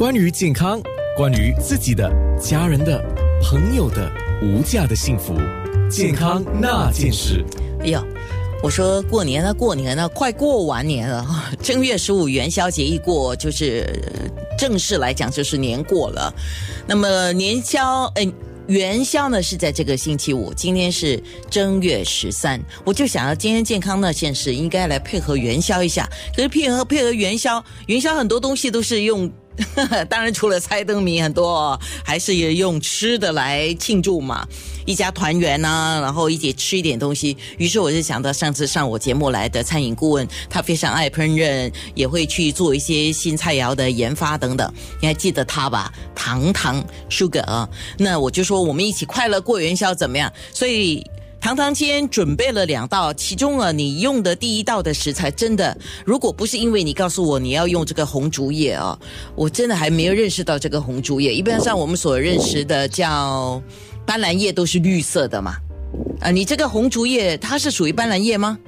关于健康，关于自己的、家人的、朋友的无价的幸福，健康那件事。哎呦，我说过年了，过年了，快过完年了！正月十五元宵节一过，就是正式来讲就是年过了。那么年宵，哎。元宵呢是在这个星期五，今天是正月十三，我就想要今天健康那件事应该来配合元宵一下。可是配合配合元宵，元宵很多东西都是用。当然，除了猜灯谜，很多还是也用吃的来庆祝嘛，一家团圆呐，然后一起吃一点东西。于是我就想到上次上我节目来的餐饮顾问，他非常爱烹饪，也会去做一些新菜肴的研发等等。你还记得他吧？糖糖 Sugar，那我就说我们一起快乐过元宵怎么样？所以。堂堂今天准备了两道，其中啊，你用的第一道的食材，真的，如果不是因为你告诉我你要用这个红竹叶啊，我真的还没有认识到这个红竹叶。一般上我们所认识的叫斑斓叶都是绿色的嘛，啊，你这个红竹叶它是属于斑斓叶吗？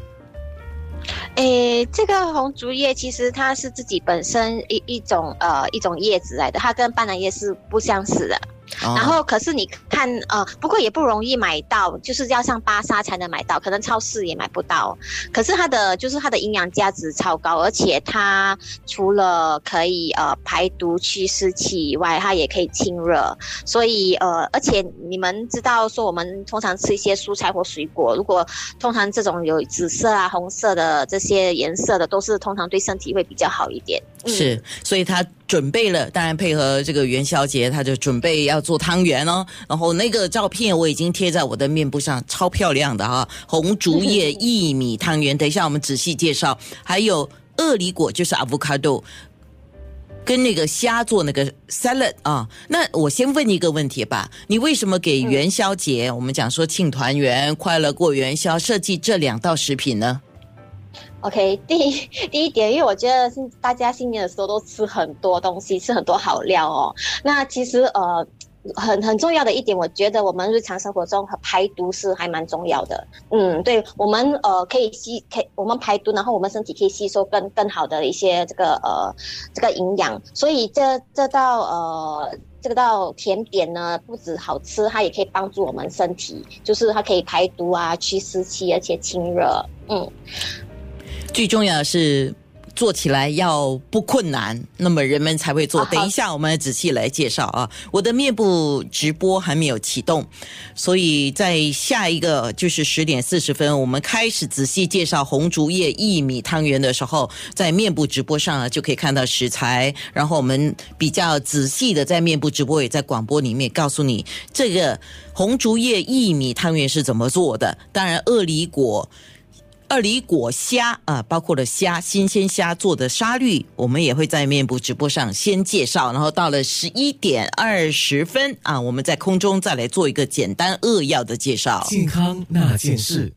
诶，这个红竹叶其实它是自己本身一一种呃一种叶子来的，它跟斑斓叶是不相似的。然后，可是你看，呃，不过也不容易买到，就是要上巴沙才能买到，可能超市也买不到。可是它的就是它的营养价值超高，而且它除了可以呃排毒祛湿气以外，它也可以清热。所以呃，而且你们知道说，我们通常吃一些蔬菜或水果，如果通常这种有紫色啊、红色的这些颜色的，都是通常对身体会比较好一点。是，所以他。准备了，当然配合这个元宵节，他就准备要做汤圆哦。然后那个照片我已经贴在我的面部上，超漂亮的哈，红竹叶薏米汤圆。等一下我们仔细介绍。还有鳄梨果，就是 avocado，跟那个虾做那个 salad 啊。那我先问一个问题吧，你为什么给元宵节，我们讲说庆团圆、快乐过元宵，设计这两道食品呢？OK，第一第一点，因为我觉得新大家新年的时候都吃很多东西，吃很多好料哦。那其实呃，很很重要的一点，我觉得我们日常生活中排毒是还蛮重要的。嗯，对我们呃可以吸，可以我们排毒，然后我们身体可以吸收更更好的一些这个呃这个营养。所以这这道呃这个道甜点呢，不止好吃，它也可以帮助我们身体，就是它可以排毒啊，祛湿气，而且清热。嗯。最重要的是做起来要不困难，那么人们才会做。等一下，我们仔细来介绍啊。我的面部直播还没有启动，所以在下一个就是十点四十分，我们开始仔细介绍红竹叶薏米汤圆的时候，在面部直播上啊就可以看到食材，然后我们比较仔细的在面部直播也在广播里面告诉你这个红竹叶薏米汤圆是怎么做的。当然，鳄梨果。二里果虾啊，包括了虾，新鲜虾做的沙律，我们也会在面部直播上先介绍，然后到了十一点二十分啊，我们在空中再来做一个简单扼要的介绍。健康那件事。